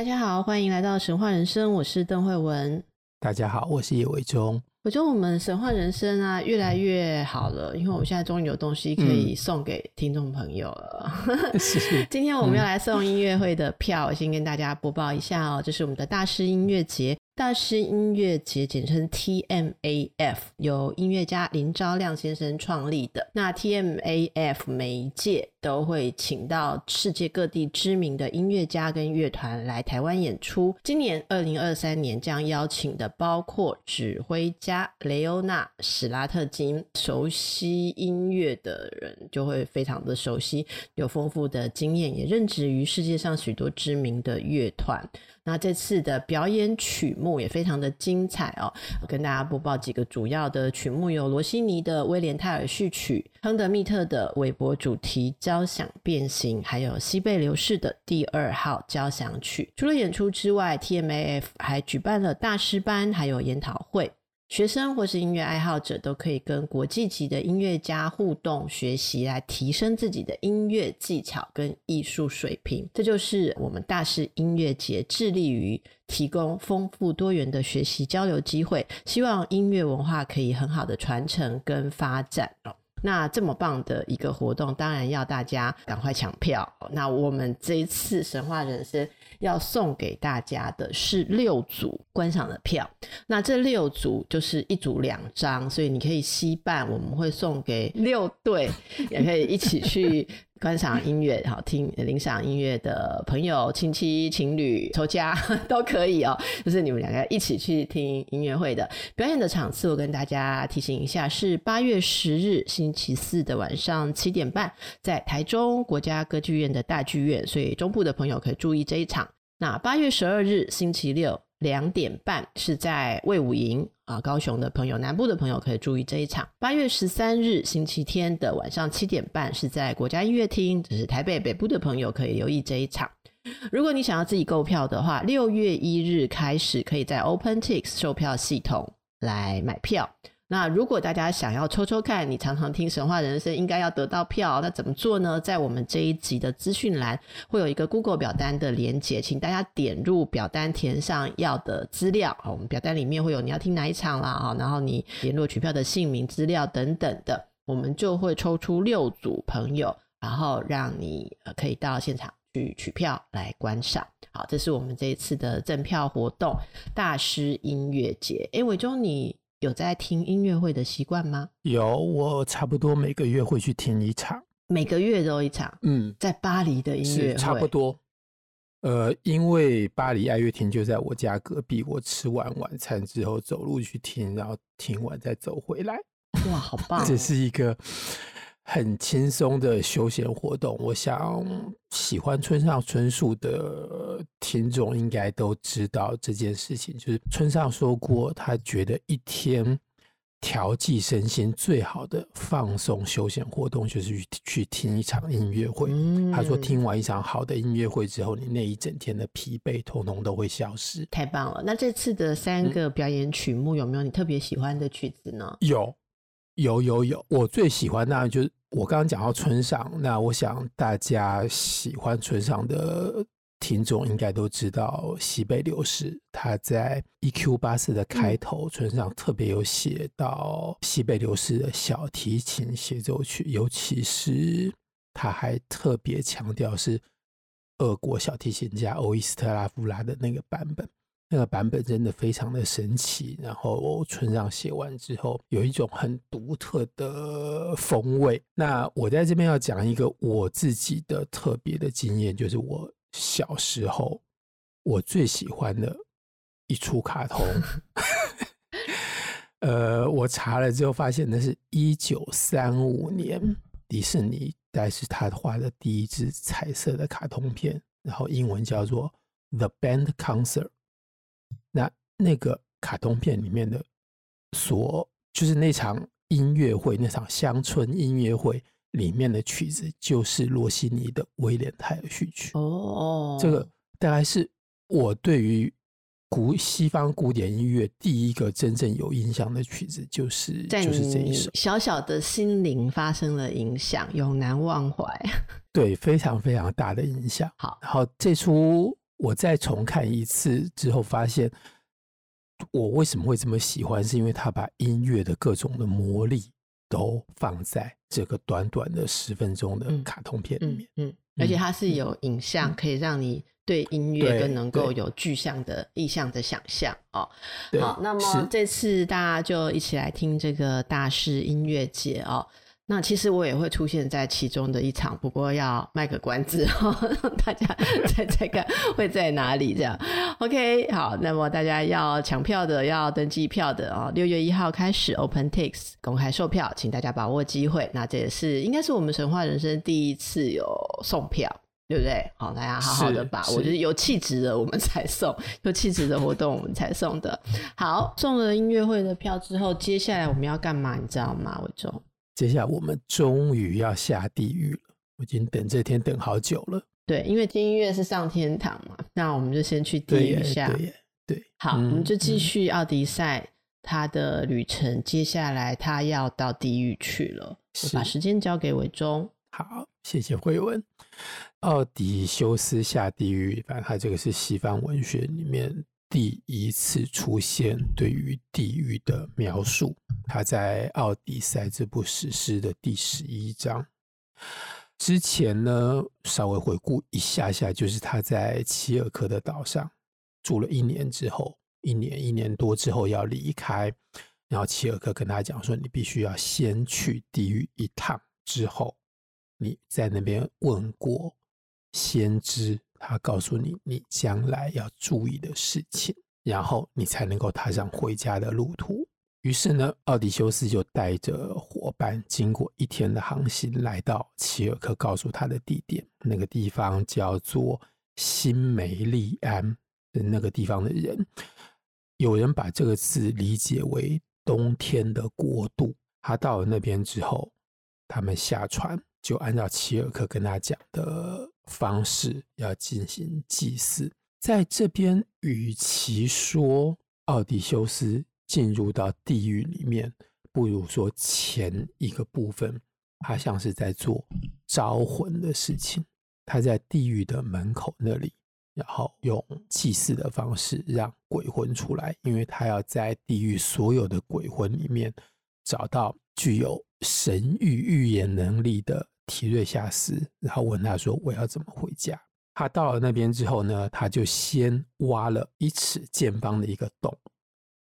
大家好，欢迎来到神话人生，我是邓慧文。大家好，我是叶伟忠。我觉得我们神话人生啊，越来越好了，因为我们现在终于有东西可以送给听众朋友了。嗯 今天我们要来送音乐会的票，我先跟大家播报一下哦，这是我们的大师音乐节。大师音乐节简称 TMAF，由音乐家林昭亮先生创立的。那 TMAF 每一届都会请到世界各地知名的音乐家跟乐团来台湾演出。今年二零二三年将邀请的包括指挥家雷欧纳史拉特金，熟悉音乐的人就会非常的熟悉，有丰富的经验，也任职于世界上许多知名的乐团。那这次的表演曲目也非常的精彩哦，跟大家播报几个主要的曲目，有罗西尼的《威廉泰尔序曲》、亨德密特的韦伯主题交响变形，还有西贝流士的第二号交响曲。除了演出之外，TMAF 还举办了大师班，还有研讨会。学生或是音乐爱好者都可以跟国际级的音乐家互动学习，来提升自己的音乐技巧跟艺术水平。这就是我们大师音乐节致力于提供丰富多元的学习交流机会，希望音乐文化可以很好的传承跟发展。哦那这么棒的一个活动，当然要大家赶快抢票。那我们这一次神话人生。要送给大家的是六组观赏的票，那这六组就是一组两张，所以你可以携伴，我们会送给六对，也可以一起去。观赏音乐，好听，聆赏音乐的朋友、亲戚、情侣、仇家 都可以哦。就是你们两个一起去听音乐会的表演的场次，我跟大家提醒一下，是八月十日星期四的晚上七点半，在台中国家歌剧院的大剧院，所以中部的朋友可以注意这一场。那八月十二日星期六。两点半是在魏武营啊，高雄的朋友、南部的朋友可以注意这一场。八月十三日星期天的晚上七点半是在国家音乐厅，只是台北北部的朋友可以留意这一场。如果你想要自己购票的话，六月一日开始可以在 OpenTix 售票系统来买票。那如果大家想要抽抽看，你常常听神话人生应该要得到票，那怎么做呢？在我们这一集的资讯栏会有一个 Google 表单的连结，请大家点入表单，填上要的资料。我们表单里面会有你要听哪一场啦，啊然后你联络取票的姓名资料等等的，我们就会抽出六组朋友，然后让你可以到现场去取票来观赏。好，这是我们这一次的赠票活动——大师音乐节。诶，伟忠你。有在听音乐会的习惯吗？有，我差不多每个月会去听一场，每个月都一场。嗯，在巴黎的音乐会差不多。呃，因为巴黎爱乐厅就在我家隔壁，我吃完晚餐之后走路去听，然后听完再走回来。哇，好棒 哦！这是一个。很轻松的休闲活动，我想喜欢村上春树的听众应该都知道这件事情。就是村上说过，他觉得一天调剂身心最好的放松休闲活动就是去去听一场音乐会。他说，听完一场好的音乐会之后，你那一整天的疲惫通通都会消失。太棒了！那这次的三个表演曲目有没有你特别喜欢的曲子呢？有，有，有，有。我最喜欢那就是。我刚刚讲到村上，那我想大家喜欢村上的听众应该都知道西北流士，他在 EQ 八四的开头，村上特别有写到西北流士的小提琴协奏曲，尤其是他还特别强调是俄国小提琴家欧伊斯特拉夫拉的那个版本。那个版本真的非常的神奇，然后村上写完之后，有一种很独特的风味。那我在这边要讲一个我自己的特别的经验，就是我小时候我最喜欢的一出卡通，呃，我查了之后发现那是一九三五年迪士尼，但是他画的第一支彩色的卡通片，然后英文叫做《The Band Concert》。那那个卡通片里面的所，就是那场音乐会，那场乡村音乐会里面的曲子，就是罗西尼的《威廉泰尔序曲》。哦，这个大概是我对于古西方古典音乐第一个真正有印象的曲子，就是就是这一首。小小的心灵发生了影响，永难忘怀。对，非常非常大的影响。好，然后这出我再重看一次之后，发现我为什么会这么喜欢，是因为他把音乐的各种的魔力都放在这个短短的十分钟的卡通片里面。嗯，嗯嗯而且它是有影像，可以让你对音乐更能够有具象的意象的想象哦。好，那么这次大家就一起来听这个大师音乐节哦。那其实我也会出现在其中的一场，不过要卖个关子，让 大家 猜猜看会在哪里。这样，OK，好，那么大家要抢票的，要登记票的哦，六月一号开始 OpenTix 公开售票，请大家把握机会。那这也是应该是我们神话人生第一次有送票，对不对？好，大家好好的把握，就是有气质的我们 才送，有气质的活动我们才送的。好，送了音乐会的票之后，接下来我们要干嘛？你知道吗，伟忠？接下来我们终于要下地狱了，我已经等这天等好久了。对，因为听音乐是上天堂嘛，那我们就先去地狱下。对，好，嗯、我们就继续奥迪赛他的旅程。嗯、接下来他要到地狱去了，我把时间交给伟忠。好，谢谢慧文。奥迪修斯下地狱，反正他这个是西方文学里面。第一次出现对于地狱的描述，他在《奥迪赛》这部史诗的第十一章之前呢，稍微回顾一下下，就是他在齐尔克的岛上住了一年之后，一年一年多之后要离开，然后齐尔克跟他讲说：“你必须要先去地狱一趟，之后你在那边问过先知。”他告诉你，你将来要注意的事情，然后你才能够踏上回家的路途。于是呢，奥迪修斯就带着伙伴，经过一天的航行，来到齐尔克告诉他的地点。那个地方叫做新梅利安那个地方的人，有人把这个字理解为冬天的国度。他到了那边之后，他们下船，就按照齐尔克跟他讲的。方式要进行祭祀，在这边，与其说奥迪修斯进入到地狱里面，不如说前一个部分，他像是在做招魂的事情。他在地狱的门口那里，然后用祭祀的方式让鬼魂出来，因为他要在地狱所有的鬼魂里面找到具有神諭预言能力的。提瑞夏斯，然后问他说：“我要怎么回家？”他到了那边之后呢，他就先挖了一尺见方的一个洞，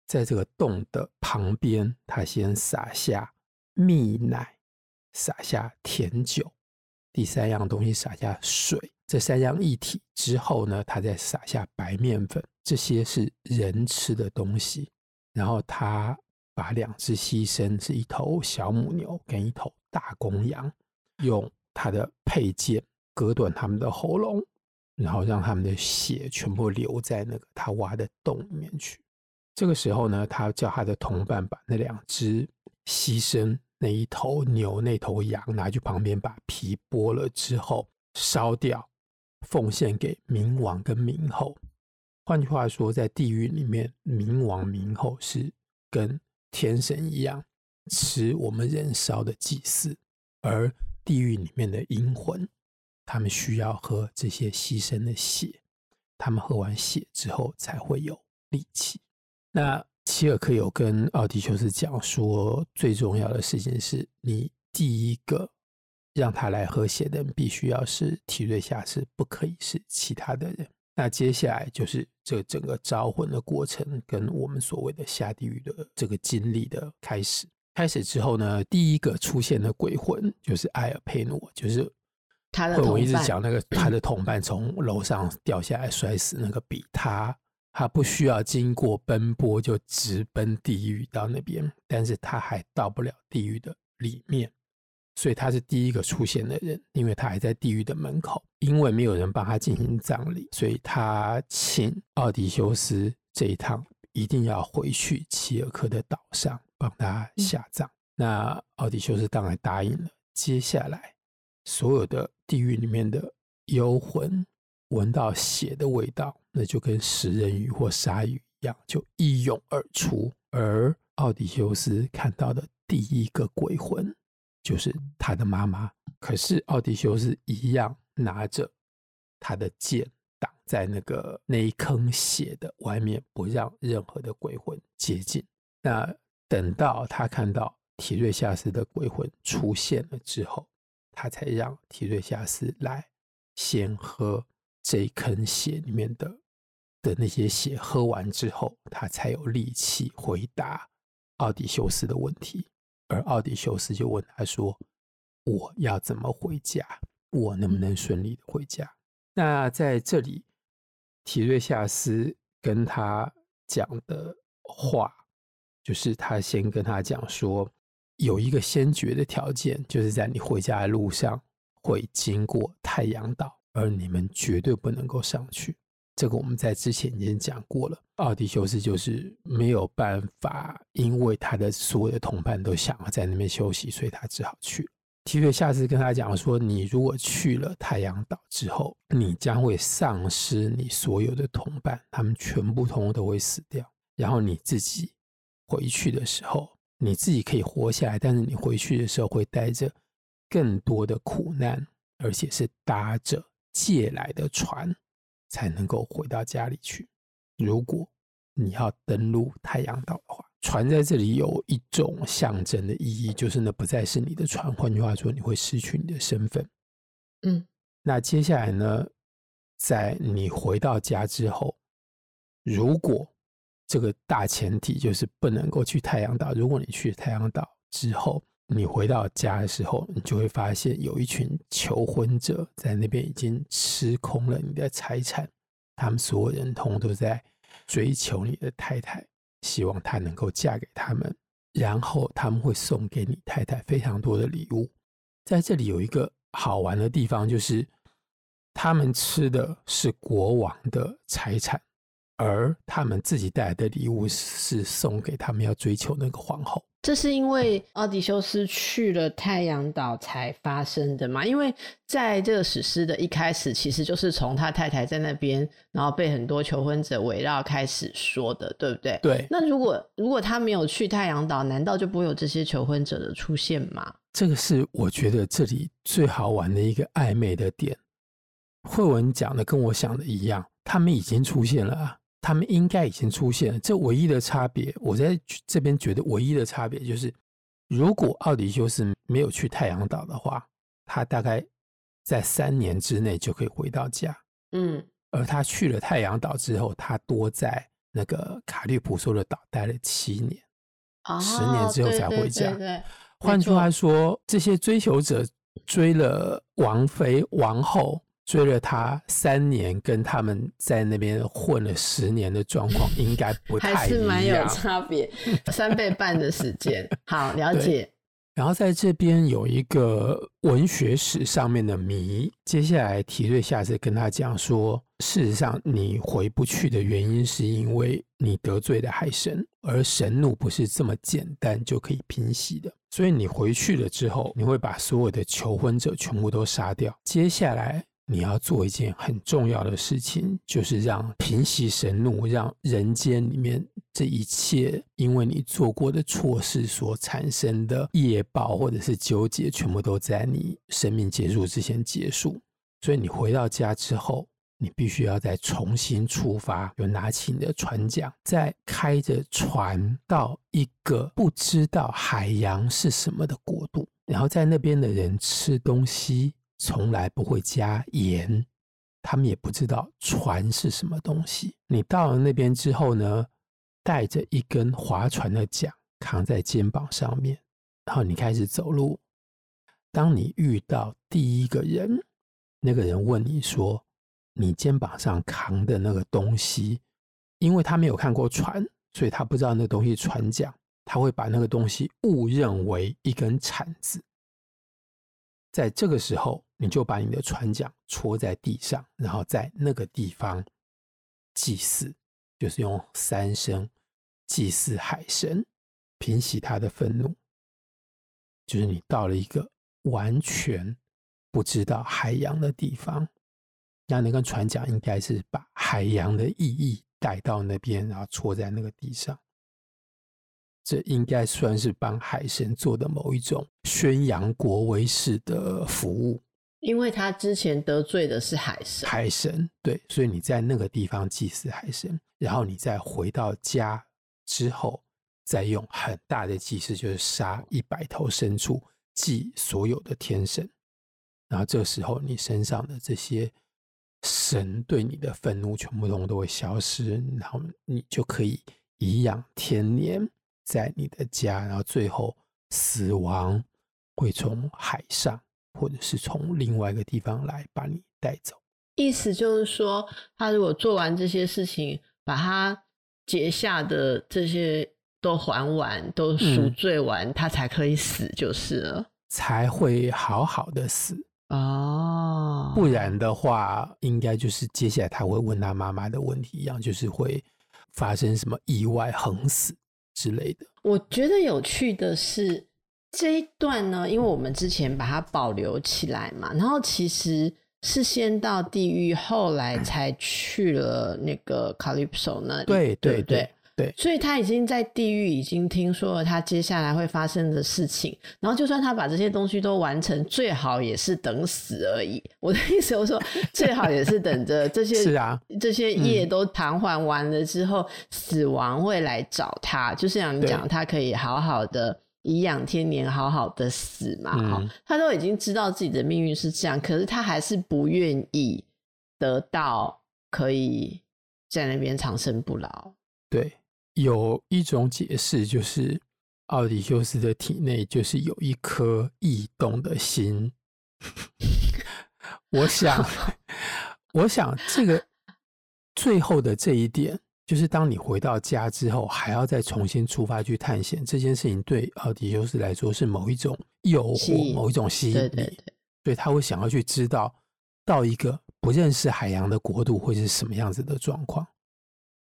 在这个洞的旁边，他先撒下蜜奶，撒下甜酒，第三样东西撒下水，这三样一体之后呢，他再撒下白面粉，这些是人吃的东西。然后他把两只牺牲，是一头小母牛跟一头大公羊。用他的佩剑割断他们的喉咙，然后让他们的血全部流在那个他挖的洞里面去。这个时候呢，他叫他的同伴把那两只牺牲，那一头牛、那头羊拿去旁边，把皮剥了之后烧掉，奉献给冥王跟冥后。换句话说，在地狱里面，冥王、冥后是跟天神一样吃我们人烧的祭祀，而地狱里面的阴魂，他们需要喝这些牺牲的血，他们喝完血之后才会有力气。那齐尔克有跟奥迪修斯讲说，最重要的事情是你第一个让他来喝血的人，必须要是提瑞夏斯，不可以是其他的人。那接下来就是这整个招魂的过程，跟我们所谓的下地狱的这个经历的开始。开始之后呢，第一个出现的鬼魂就是埃尔佩诺，就是他的。我一直讲那个他的同伴从楼上掉下来摔死那个比他，他不需要经过奔波就直奔地狱到那边，但是他还到不了地狱的里面，所以他是第一个出现的人，因为他还在地狱的门口，因为没有人帮他进行葬礼，所以他请奥迪修斯这一趟一定要回去齐尔克的岛上帮他下葬。嗯、那奥迪修斯当然答应了。接下来，所有的地狱里面的幽魂闻到血的味道，那就跟食人鱼或鲨鱼一样，就一涌而出。而奥迪修斯看到的第一个鬼魂，就是他的妈妈。可是奥迪修斯一样拿着他的剑挡在那个那一坑血的外面，不让任何的鬼魂接近。那等到他看到提瑞夏斯的鬼魂出现了之后，他才让提瑞夏斯来先喝这一坑血里面的。的那些血喝完之后，他才有力气回答奥迪修斯的问题。而奥迪修斯就问他说：“我要怎么回家？我能不能顺利的回家？”那在这里，提瑞夏斯跟他讲的话，就是他先跟他讲说，有一个先决的条件，就是在你回家的路上会经过太阳岛，而你们绝对不能够上去。这个我们在之前已经讲过了。奥迪修斯就是没有办法，因为他的所有的同伴都想要在那边休息，所以他只好去。提瑞下次跟他讲说：“你如果去了太阳岛之后，你将会丧失你所有的同伴，他们全部通通都会死掉。然后你自己回去的时候，你自己可以活下来，但是你回去的时候会带着更多的苦难，而且是搭着借来的船。”才能够回到家里去。如果你要登陆太阳岛的话，船在这里有一种象征的意义，就是那不再是你的船。换句话说，你会失去你的身份。嗯，那接下来呢，在你回到家之后，如果这个大前提就是不能够去太阳岛。如果你去太阳岛之后，你回到家的时候，你就会发现有一群求婚者在那边已经吃空了你的财产，他们所有人通都在追求你的太太，希望她能够嫁给他们，然后他们会送给你太太非常多的礼物。在这里有一个好玩的地方，就是他们吃的是国王的财产，而他们自己带来的礼物是送给他们要追求那个皇后。这是因为奥迪修斯去了太阳岛才发生的嘛？因为在这个史诗的一开始，其实就是从他太太在那边，然后被很多求婚者围绕开始说的，对不对？对。那如果如果他没有去太阳岛，难道就不会有这些求婚者的出现吗？这个是我觉得这里最好玩的一个暧昧的点。慧文讲的跟我想的一样，他们已经出现了啊。他们应该已经出现了，这唯一的差别，我在这边觉得唯一的差别就是，如果奥迪修斯没有去太阳岛的话，他大概在三年之内就可以回到家。嗯，而他去了太阳岛之后，他多在那个卡利普索的岛待了七年，哦，十年之后才回家。对对对对，换句话说，这些追求者追了王妃、王后。追了他三年，跟他们在那边混了十年的状况 应该不太一样，还是蛮有差别，三倍半的时间。好，了解。然后在这边有一个文学史上面的谜，接下来提瑞下次跟他讲说，事实上你回不去的原因是因为你得罪了海神，而神怒不是这么简单就可以平息的，所以你回去了之后，你会把所有的求婚者全部都杀掉。接下来。你要做一件很重要的事情，就是让平息神怒，让人间里面这一切因为你做过的错事所产生的业报或者是纠结，全部都在你生命结束之前结束。所以你回到家之后，你必须要再重新出发，就拿起你的船桨，再开着船到一个不知道海洋是什么的国度，然后在那边的人吃东西。从来不会加盐，他们也不知道船是什么东西。你到了那边之后呢，带着一根划船的桨，扛在肩膀上面，然后你开始走路。当你遇到第一个人，那个人问你说：“你肩膀上扛的那个东西？”因为他没有看过船，所以他不知道那东西船桨，他会把那个东西误认为一根铲子。在这个时候，你就把你的船桨戳在地上，然后在那个地方祭祀，就是用三声祭祀海神，平息他的愤怒。就是你到了一个完全不知道海洋的地方，那那个船桨应该是把海洋的意义带到那边，然后戳在那个地上。这应该算是帮海神做的某一种宣扬国威式的服务，因为他之前得罪的是海神。海神，对，所以你在那个地方祭祀海神，然后你再回到家之后，再用很大的祭祀，就是杀一百头牲畜祭所有的天神，然后这时候你身上的这些神对你的愤怒全部都都会消失，然后你就可以颐养天年。在你的家，然后最后死亡会从海上，或者是从另外一个地方来把你带走。意思就是说，他如果做完这些事情，把他结下的这些都还完，都赎罪完，嗯，他才可以死，就是了，才会好好的死哦。不然的话，应该就是接下来他会问他妈妈的问题一样，就是会发生什么意外横死。之类的，我觉得有趣的是这一段呢，因为我们之前把它保留起来嘛，然后其实是先到地狱，后来才去了那个 Calypso 那里，对对对。对对，所以他已经在地狱已经听说了他接下来会发生的事情，然后就算他把这些东西都完成，最好也是等死而已。我的意思就是说，最好也是等着这些 是啊，这些业都偿还完了之后，嗯，死亡会来找他，就是像你讲，他可以好好的颐养天年，好好的死嘛。哈，嗯，他都已经知道自己的命运是这样，可是他还是不愿意得到可以在那边长生不老。对。有一种解释，就是奥迪修斯的体内就是有一颗异动的心。我想，我想这个最后的这一点，就是当你回到家之后，还要再重新出发去探险，这件事情对奥迪修斯来说是某一种诱惑，某一种吸引力，对对对，所以他会想要去知道，到一个不认识海洋的国度会是什么样子的状况。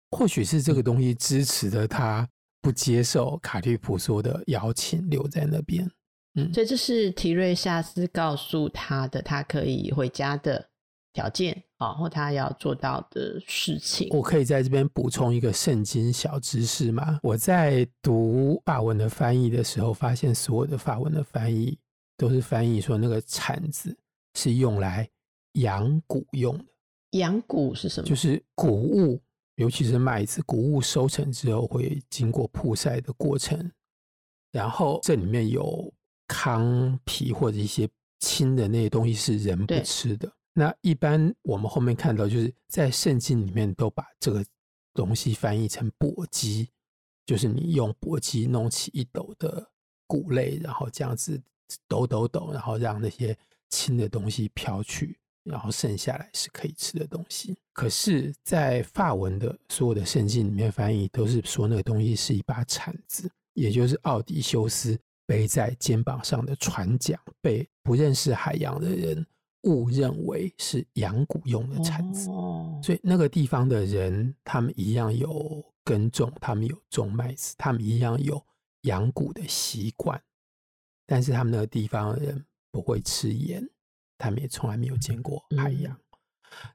或许是这个东西支持的他不接受卡利普说的邀请，留在那边。嗯，所以这是提瑞夏斯告诉他的，他可以回家的条件啊，或他要做到的事情。我可以在这边补充一个圣经小知识吗？我在读法文的翻译的时候，发现所有的法文的翻译都是翻译说那个铲子是用来养谷用的。养谷是什么？就是谷物。尤其是麦子，谷物收成之后会经过曝晒的过程，然后这里面有糠皮或者一些轻的那些东西是人不吃的。那一般我们后面看到，就是在圣经里面都把这个东西翻译成簸箕，就是你用簸箕弄起一斗的谷类，然后这样子抖抖抖，然后让那些轻的东西飘去。然后剩下来是可以吃的东西，可是，在法文的所有的圣经里面翻译都是说那个东西是一把铲子，也就是奥迪修斯背在肩膀上的船桨，被不认识海洋的人误认为是养蛊用的铲子。所以那个地方的人，他们一样有耕种，他们有种麦子，他们一样有养蛊的习惯，但是他们那个地方的人不会吃盐。他们也从来没有见过海洋。嗯。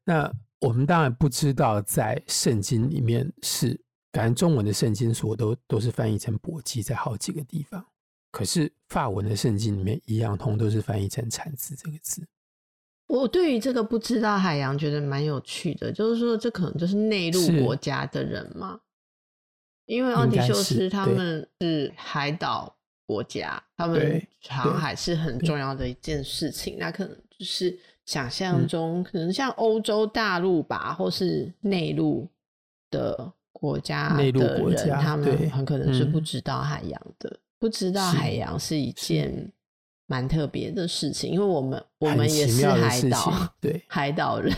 那我们当然不知道，在圣经里面是，反正中文的圣经所都都是翻译成簸箕，在好几个地方。可是法文的圣经里面一样通都是翻译成产子这个字。我对于这个不知道海洋觉得蛮有趣的，就是说这可能就是内陆国家的人嘛，因为奥迪修斯他们是海岛国家，他们航海是很重要的一件事情，那可能。就是想象中，可能像欧洲大陆吧，或是内陆的国家的人，他们很可能是不知道海洋的，不知道海洋是一件蛮特别的事情，因为我们我们也是海岛，对，海岛人，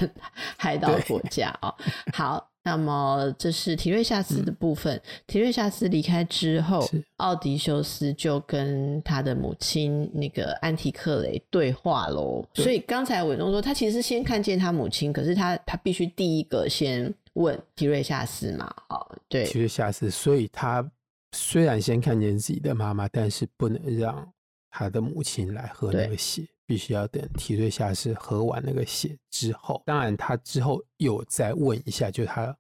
海岛国家哦。好。那么这是提瑞夏斯的部分。嗯、提瑞夏斯离开之后，奥迪修斯就跟他的母亲那个安提克雷对话喽。所以刚才伟东说，他其实先看见他母亲，可是他他必须第一个先问提瑞夏斯嘛，哦，对，提瑞夏斯，所以他虽然先看见自己的妈妈，但是不能让他的母亲来喝那个血，必须要等提瑞夏斯喝完那个血之后。当然，他之后又再问一下，就他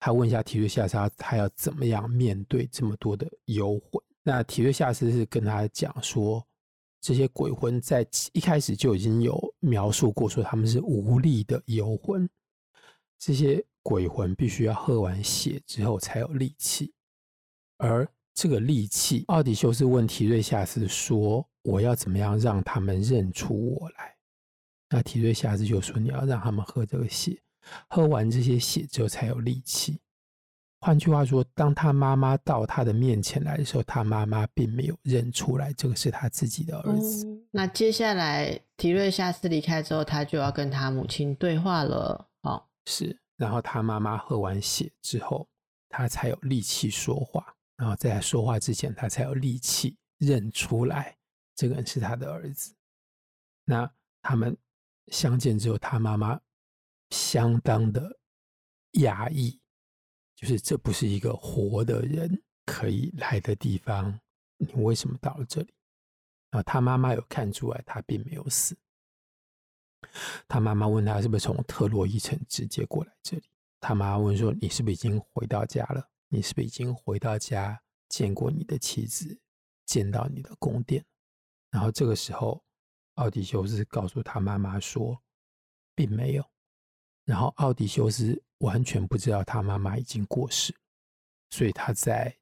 他问一下提瑞夏斯他，他要怎么样面对这么多的幽魂？那提瑞夏斯是跟他讲说，这些鬼魂在一开始就已经有描述过，说他们是无力的幽魂。这些鬼魂必须要喝完血之后才有力气，而这个利器，奥迪修斯问提瑞夏斯说：“我要怎么样让他们认出我来？”那提瑞夏斯就说：“你要让他们喝这个血，喝完这些血之后才有力气。”换句话说，当他妈妈到他的面前来的时候，他妈妈并没有认出来这个是他自己的儿子。嗯，那接下来提瑞夏斯离开之后，他就要跟他母亲对话了。哦，是。然后他妈妈喝完血之后，他才有力气说话。然后在说话之前，他才有力气认出来这个人是他的儿子。那他们相见之后，他妈妈相当的压抑。就是这不是一个活的人可以来的地方，你为什么到了这里？啊，他妈妈有看出来，他并没有死。他妈妈问他是不是从特洛伊城直接过来这里？他妈妈问说：“你是不是已经回到家了？你是不是已经回到家见过你的妻子，见到你的宫殿？”然后这个时候，奥迪修斯告诉他妈妈说：“并没有。”然后奥迪修斯。完全不知道他妈妈已经过世，所以他在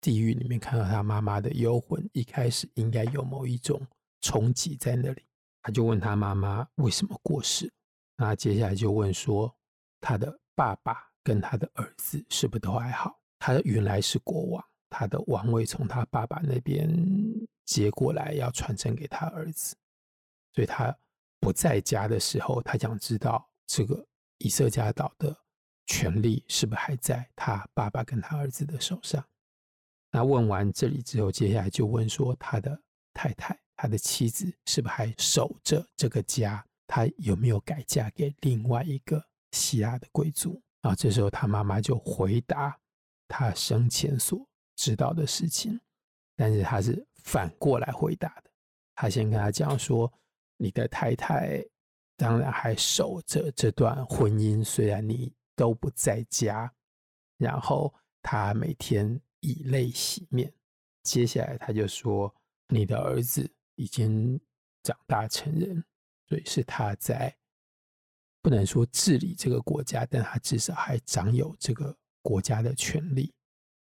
地狱里面看到他妈妈的幽魂，一开始应该有某一种冲击在那里。他就问他妈妈为什么过世，那接下来就问说他的爸爸跟他的儿子是不是都还好？他原来是国王，他的王位从他爸爸那边接过来，要传承给他儿子，所以他不在家的时候，他想知道这个以色列岛的。权力是不是还在他爸爸跟他儿子的手上？那问完这里之后，接下来就问说他的太太、他的妻子是不是还守着这个家？他有没有改嫁给另外一个希腊的贵族？然后这时候他妈妈就回答他生前所知道的事情，但是他是反过来回答的。他先跟他讲说：“你的太太当然还守着这段婚姻，虽然你。”都不在家，然后他每天以泪洗面。接下来他就说：“你的儿子已经长大成人，所以是他在不能说治理这个国家，但他至少还掌有这个国家的权利。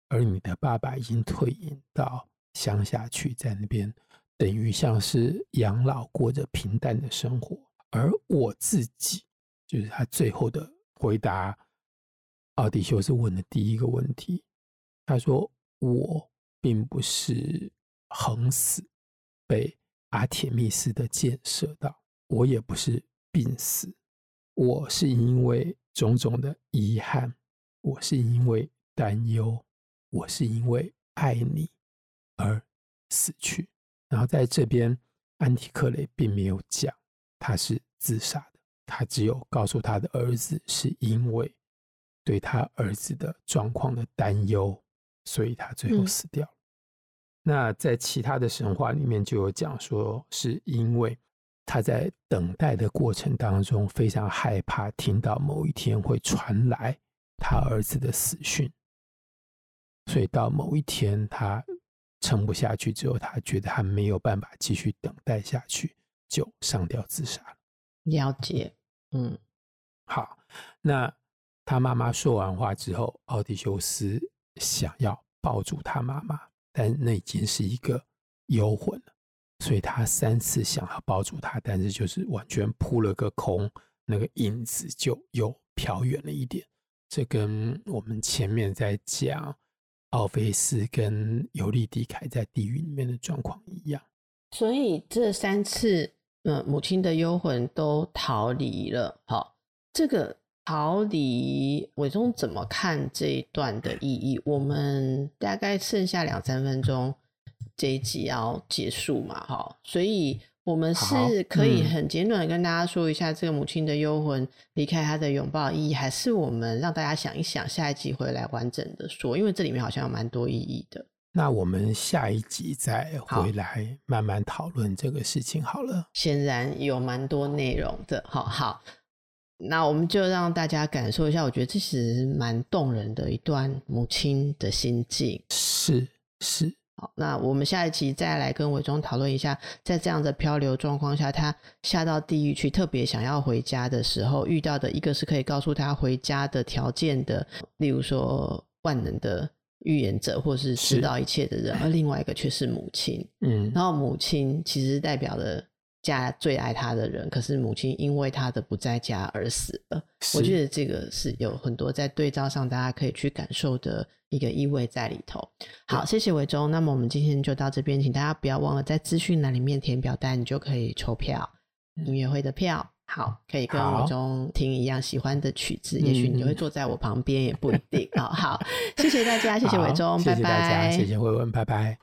而你的爸爸已经退隐到乡下去，在那边等于像是养老，过着平淡的生活。而我自己，就是他最后的。”回答奥迪修斯问的第一个问题，他说：“我并不是横死被阿铁密斯的箭射到，我也不是病死，我是因为种种的遗憾，我是因为担忧，我是因为爱你而死去。”然后在这边，安提克雷并没有讲他是自杀的。他只有告诉他的儿子，是因为对他儿子的状况的担忧，所以他最后死掉。嗯。那在其他的神话里面就有讲说，是因为他在等待的过程当中非常害怕听到某一天会传来他儿子的死讯，所以到某一天他撑不下去之后，他觉得他没有办法继续等待下去，就上吊自杀了。了解。嗯，好。那他妈妈说完话之后，奥迪修斯想要抱住他妈妈，但那已经是一个幽魂了，所以他三次想要抱住他，但是就是完全扑了个空，那个影子就又飘远了一点。这跟我们前面在讲奥菲斯跟尤利迪凯在地狱里面的状况一样。所以这三次。嗯，母亲的幽魂都逃离了。好，这个逃离，伟忠怎么看这一段的意义？我们大概剩下两三分钟，这一集要结束嘛。好，所以我们是可以很简短的跟大家说一下这个母亲的幽魂离开她的拥抱意义，还是我们让大家想一想，下一集回来完整的说，因为这里面好像有蛮多意义的。那我们下一集再回来慢慢讨论这个事情好了。显然有蛮多内容的，好好，那我们就让大家感受一下，我觉得这其实蛮动人的一段母亲的心境。是是，好，那我们下一期再来跟伟忠讨论一下，在这样的漂流状况下，他下到地狱去，特别想要回家的时候，遇到的一个是可以告诉他回家的条件的，例如说万能的。预言者，或是知道一切的人，而另外一个却是母亲。嗯，然后母亲其实代表了家最爱他的人，可是母亲因为他的不在家而死了。我觉得这个是有很多在对照上，大家可以去感受的一个意味在里头。好，谢谢伟忠。那么我们今天就到这边，请大家不要忘了在资讯栏里面填表单，你就可以抽票，音乐会的票。好，可以跟我中听一样喜欢的曲子，也许你就会坐在我旁边，也不一定。好好，谢谢大家，谢谢伟忠，拜拜，谢谢大家，谢谢慧文，拜拜。